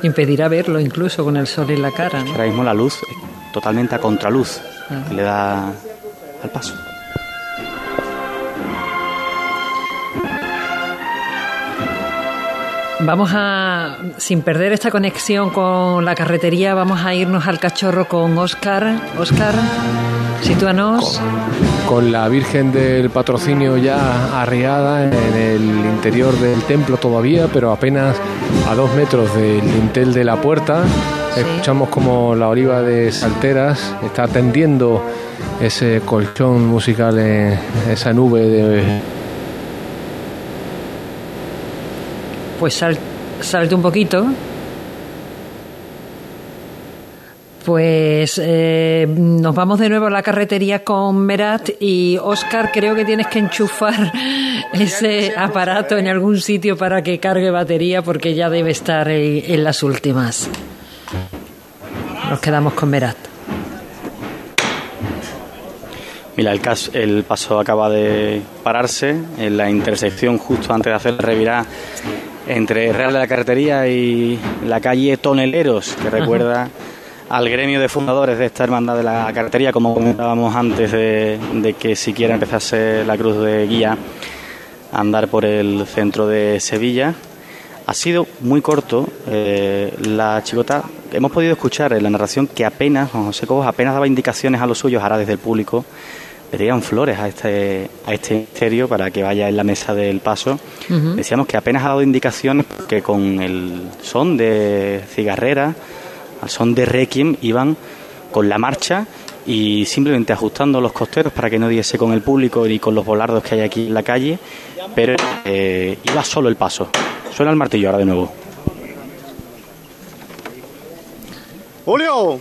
impedirá verlo incluso con el sol en la cara. ¿no? ahora mismo la luz es totalmente a contraluz Ah. que le da al paso. Vamos a, sin perder esta conexión con la carretería, vamos a irnos al cachorro con Oscar. Oscar, sitúanos. con la Virgen del Patrocinio ya arriada en el interior del templo todavía, pero apenas a dos metros del dintel de la puerta. Escuchamos como la oliva de Salteras está tendiendo ese colchón musical en esa nube de Pues sal- salte un poquito. Pues eh, nos vamos de nuevo a la carretería con Merat y Oscar, creo que tienes que enchufar ese aparato en algún sitio para que cargue batería porque ya debe estar en, en las últimas. Nos quedamos con Merat. Mira, el, cas- el paso acaba de pararse en la intersección justo antes de hacer la revirada entre Real de la Carretería y la calle Toneleros, que recuerda al gremio de fundadores de esta hermandad de la carretería, como comentábamos antes de, de que siquiera empezase la cruz de guía a andar por el centro de Sevilla. Ha sido muy corto. eh, la chicota, hemos podido escuchar en la narración que apenas, Juan José Cobos apenas daba indicaciones a los suyos, ahora desde el público, le tiran flores a este, a este misterio para que vaya en la mesa del paso. Decíamos que apenas ha dado indicaciones que con el son de cigarrera, al son de requiem, iban con la marcha y simplemente ajustando los costeros para que no diese con el público y con los volardos que hay aquí en la calle, pero eh, iba solo el paso. Suena el martillo ahora de nuevo. Julio,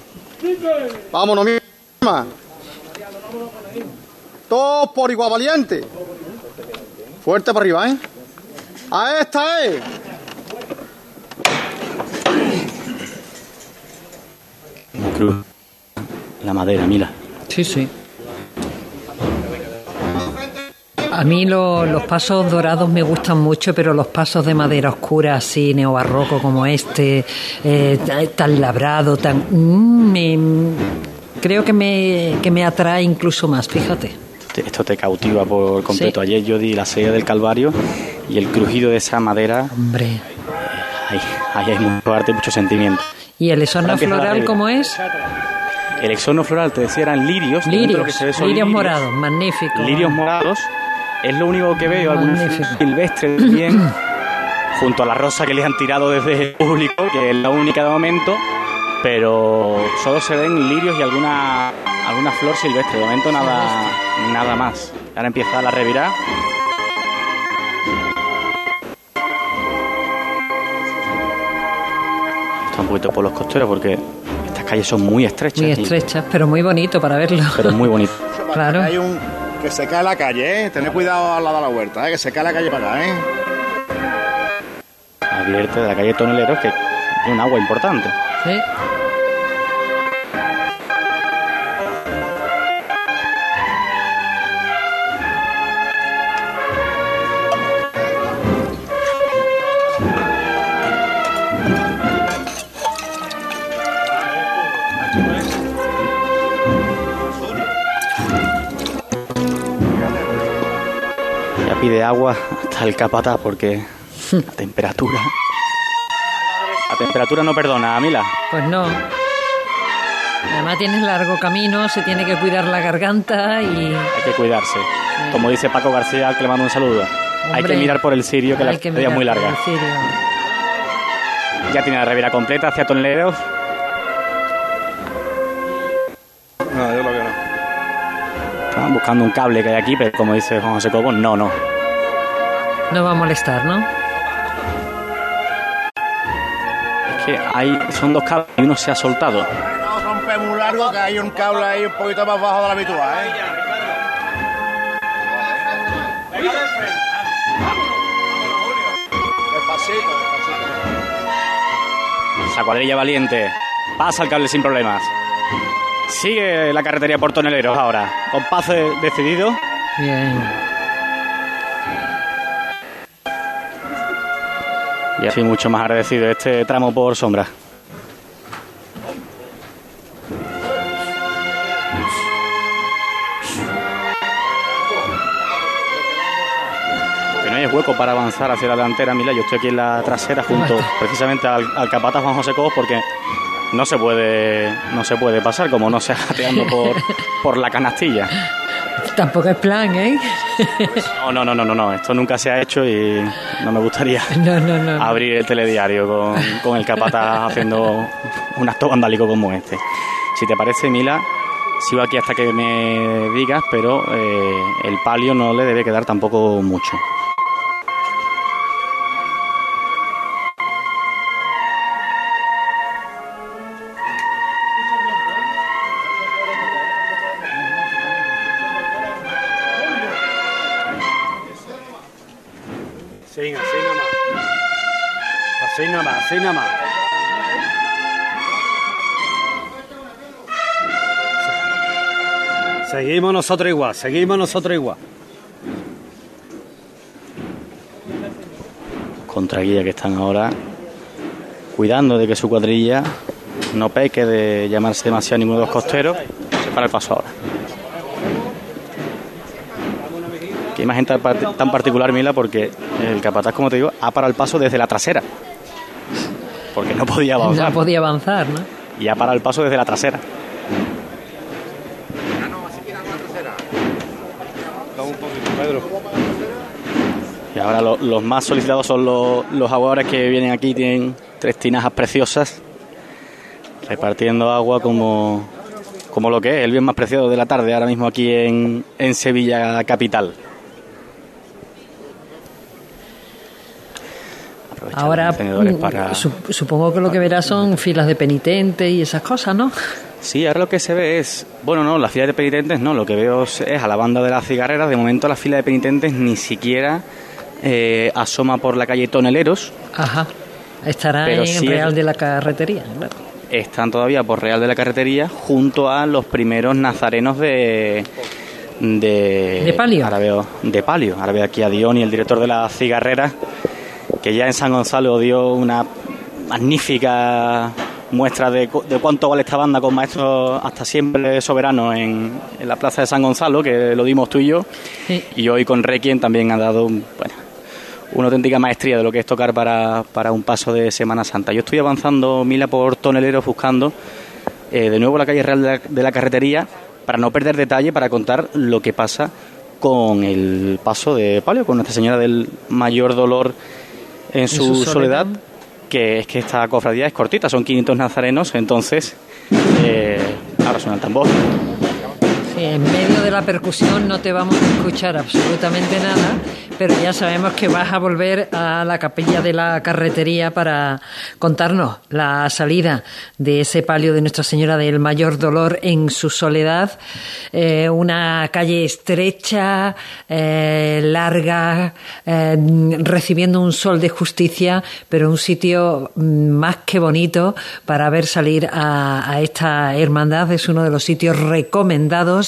vámonos, mi hermano. Todos por igual valiente. Fuerte para arriba, ¿eh? A esta es. Cruz. La madera, mira. Sí, sí. A mí lo- los pasos dorados me gustan mucho, pero los pasos de madera oscura, así neobarroco como este, eh, ta- tan labrado, tan... mm, me- creo que me, que me atrae incluso más, fíjate. Te- Esto te cautiva por completo. Sí. Ayer yo di la sella del Calvario y el crujido de esa madera. Hombre. Ahí, ahí hay mucho arte mucho sentimiento. ¿Y el la floral cómo es? El exorno floral, te decía, eran lirios. lo que Lirios, se ve son lirios morados, magnífico. Lirios morados. Es lo único que veo, algún Magnífico. silvestre también, junto a la rosa que les han tirado desde el público, que es la única de momento, pero solo se ven lirios y alguna alguna flor silvestre. De momento nada, nada más. Ahora empieza la revirada. Un poquito por los costeros porque estas calles son muy estrechas. Muy y- estrechas, pero muy bonito para verlo. pero muy bonito. Claro. Hay un que se cae la calle, ¿eh? Tened cuidado al lado de la huerta, ¿eh? Que se cae la calle para acá, ¿eh? Advierte de la calle Toneleros que tiene un agua importante. Sí. Pide agua hasta el capataz porque la temperatura. La temperatura no perdona, Mila. Pues no. Además tienes largo camino, se tiene que cuidar la garganta y... Hay que cuidarse. Como dice Paco García, al que le mando un saludo. hay que mirar por el sirio, que la día es muy larga. Ya tiene la revira completa hacia Toneleros. No, yo lo que no. Estaban buscando un cable que hay aquí, pero como dice Juan José Cobo, no, no. No va a molestar, ¿no? Es que hay, son dos cables y uno se ha soltado. No rompe muy largo, que hay un cable ahí un poquito más bajo de la habitual, ¿eh? Despacito, despacito. Esa cuadrilla valiente. Pasa el cable sin problemas. Sigue la carretería por Toneleros ahora, con paso decidido. Bien. Y así mucho más agradecido este tramo por sombra. Que no hay hueco para avanzar hacia la delantera, Mila. Yo estoy aquí en la trasera junto precisamente al, al capataz Juan José Cobos porque no se puede no se puede pasar como no sea jateando por, por la canastilla. Tampoco es plan, ¿eh? No, no, no, no, no, no. Esto nunca se ha hecho y no me gustaría No, no, no. abrir el telediario con, con el capataz haciendo un acto vandálico como este. Si te parece, Mila, sigo aquí hasta que me digas, pero eh, el palio no le debe quedar tampoco mucho. Seguimos nosotros igual, seguimos nosotros igual. Contraguía que están ahora cuidando de que su cuadrilla no peque de llamarse demasiado ninguno de los costeros. Se para el paso ahora. Qué imagen tan, part- tan particular, Mila, porque el capataz, como te digo, ha parado el paso desde la trasera. Porque no podía No avanzar. podía avanzar, ¿no? Y ha parado el paso desde la trasera. Vamos un poquito, Pedro. Y ahora lo- los más solicitados son los, los aguadores que vienen aquí, tienen tres tinajas preciosas, repartiendo agua como, como lo que es, el bien más preciado de la tarde ahora mismo aquí en, en Sevilla capital. Ahora mm, para- su- supongo que lo que verás son filas de penitentes y esas cosas, ¿no? Sí, ahora lo que se ve es, bueno, no, la fila de penitentes no, lo que veo es es a la banda de las cigarreras, de momento la fila de penitentes ni siquiera eh, asoma por la calle Toneleros, Ajá. Estará Pero en sí es- Real de la Carretería, claro. están todavía por Real de la Carretería junto a los primeros nazarenos de de, ¿De palio? ahora veo- de palio ahora veo aquí a Dion y el director de la cigarrera que ya en San Gonzalo dio una magnífica muestra de, de cuánto vale esta banda con maestros hasta siempre soberanos en, en la plaza de San Gonzalo que lo dimos tú y yo y hoy con Requiem también ha dado un- bueno, una auténtica maestría de lo que es tocar para, para un paso de Semana Santa. Yo estoy avanzando mila por toneleros buscando eh, de nuevo la calle Real de la, de la Carretería para no perder detalle, para contar lo que pasa con el paso de palio, con Nuestra Señora del Mayor Dolor en su, su soledad. soledad. que es que esta cofradía es cortita, son 500 nazarenos, entonces eh, ahora suena el tambor. En medio de la percusión no te vamos a escuchar absolutamente nada, pero ya sabemos que vas a volver a la capilla de la carretería para contarnos la salida de ese palio de Nuestra Señora del Mayor Dolor en su soledad. Eh, una calle estrecha, eh, larga, eh, recibiendo un sol de justicia, pero un sitio más que bonito para ver salir a esta hermandad. Es uno de los sitios recomendados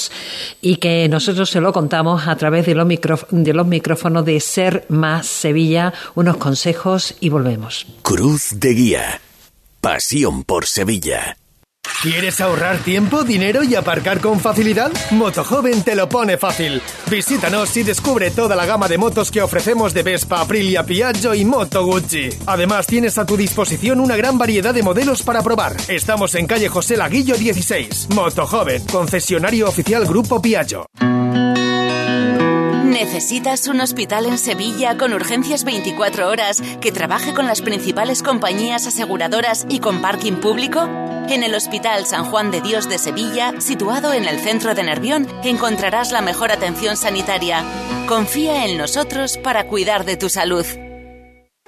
y que nosotros se lo contamos a través de los, de los micrófonos de Ser Más Sevilla. Unos consejos y volvemos. Cruz de Guía. Pasión por Sevilla. ¿Quieres ahorrar tiempo, dinero y aparcar con facilidad? Motojoven te lo pone fácil. Visítanos y descubre toda la gama de motos que ofrecemos de Vespa, Aprilia, Piaggio y Moto Guzzi. Además, tienes a tu disposición una gran variedad de modelos para probar. Estamos en calle José Laguillo 16. Motojoven, concesionario oficial Grupo Piaggio. ¿Necesitas un hospital en Sevilla con urgencias 24 horas que trabaje con las principales compañías aseguradoras y con parking público? En el Hospital San Juan de Dios de Sevilla, situado en el centro de Nervión, encontrarás la mejor atención sanitaria. Confía en nosotros para cuidar de tu salud.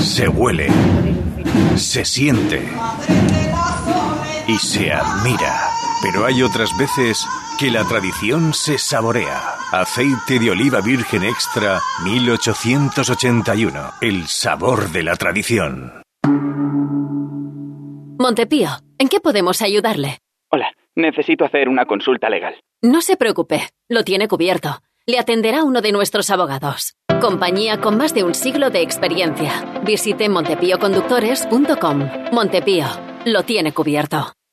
Se huele, se siente y se admira. Pero hay otras veces que la tradición se saborea. Aceite de oliva virgen extra 1881. El sabor de la tradición. Montepío, ¿en qué podemos ayudarle? Hola, necesito hacer una consulta legal. No se preocupe, lo tiene cubierto. Le atenderá uno de nuestros abogados. Compañía con más de un siglo de experiencia. Visite montepíoconductores.com. Montepío, lo tiene cubierto.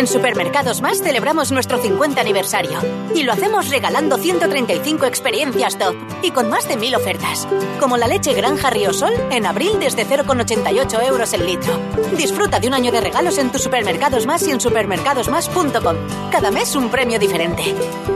en Supermercados Más celebramos nuestro 50 aniversario y lo hacemos regalando 135 experiencias top y con más de mil ofertas, como la leche Granja Sol en abril desde 0,88 euros el litro. Disfruta de un año de regalos en tus Supermercados Más y en supermercadosmás.com. Cada mes un premio diferente.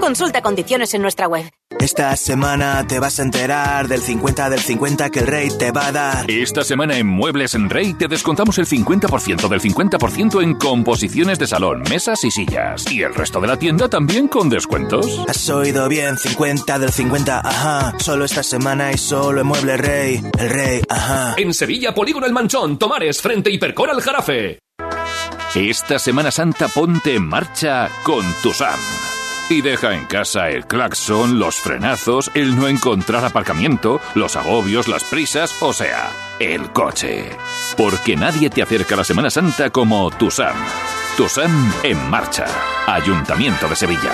Consulta condiciones en nuestra web. Esta semana te vas a enterar del 50 del 50 que el rey te va a dar. Esta semana en Muebles en Rey te descontamos el 50% del 50% en composiciones de salón, mesas y sillas. Y el resto de la tienda también con descuentos. Has oído bien, 50 del 50, ajá. Solo esta semana y solo en Muebles Rey. El rey, ajá. En Sevilla, Polígono El Manchón, Tomares, frente Hipercor al Jarafe. Esta Semana Santa ponte en marcha con tu SAM. Y deja en casa el claxon, los frenazos, el no encontrar aparcamiento, los agobios, las prisas, o sea, el coche. Porque nadie te acerca a la Semana Santa como Tusam. Tusam en marcha. Ayuntamiento de Sevilla.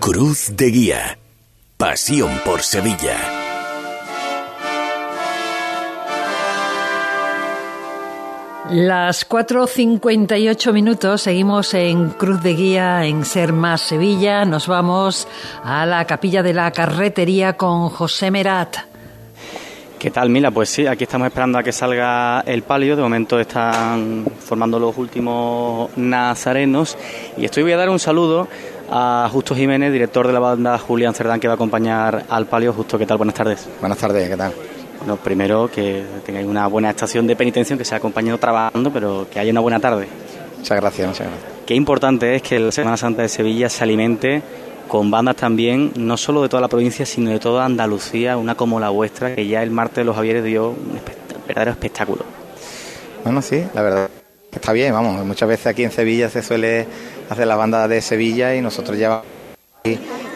Cruz de Guía. Pasión por Sevilla. Las 4.58 minutos, seguimos en Cruz de Guía, en Ser Más Sevilla. Nos vamos a la capilla de la carretería con José Merat. ¿Qué tal, Mila? Pues sí, aquí estamos esperando a que salga el palio. De momento están formando los últimos nazarenos. Y estoy voy a dar un saludo a Justo Jiménez, director de la banda Julián Cerdán, que va a acompañar al palio. Justo, ¿qué tal? Buenas tardes. Buenas tardes, ¿qué tal? Bueno, primero que tengáis una buena estación de penitencia, que se ha acompañado trabajando, pero que haya una buena tarde. Muchas gracias, muchas gracias. Qué importante es que la Semana Santa de Sevilla se alimente con bandas también, no solo de toda la provincia, sino de toda Andalucía, una como la vuestra, que ya el martes de los Javieres dio un verdadero espectáculo. Bueno, sí, la verdad está bien, vamos, muchas veces aquí en Sevilla se suele hacer la banda de Sevilla y nosotros llevamos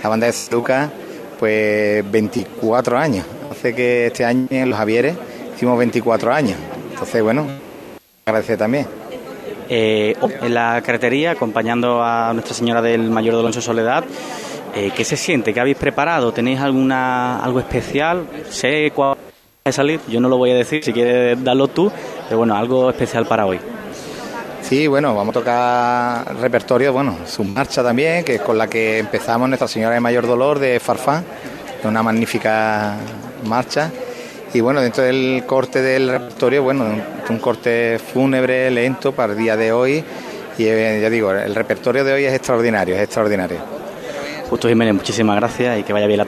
la banda de Lucas pues 24 años. Hace que este año en los Javieres hicimos 24 años. Entonces, bueno, agradecer también. Eh, en la carretería, acompañando a Nuestra Señora del Mayor Dolonso Soledad, eh, ¿qué se siente? ¿Qué habéis preparado? ¿Tenéis alguna algo especial? Sé cuál va a salir, yo no lo voy a decir, si quieres darlo tú, pero bueno, algo especial para hoy. Sí, bueno, vamos a tocar repertorio, bueno, su marcha también, que es con la que empezamos Nuestra Señora de Mayor Dolor de Farfán, una magnífica marcha. Y bueno, dentro del corte del repertorio, bueno, un corte fúnebre, lento para el día de hoy. Y eh, ya digo, el repertorio de hoy es extraordinario, es extraordinario. Justo Jiménez, muchísimas gracias y que vaya bien la tarde.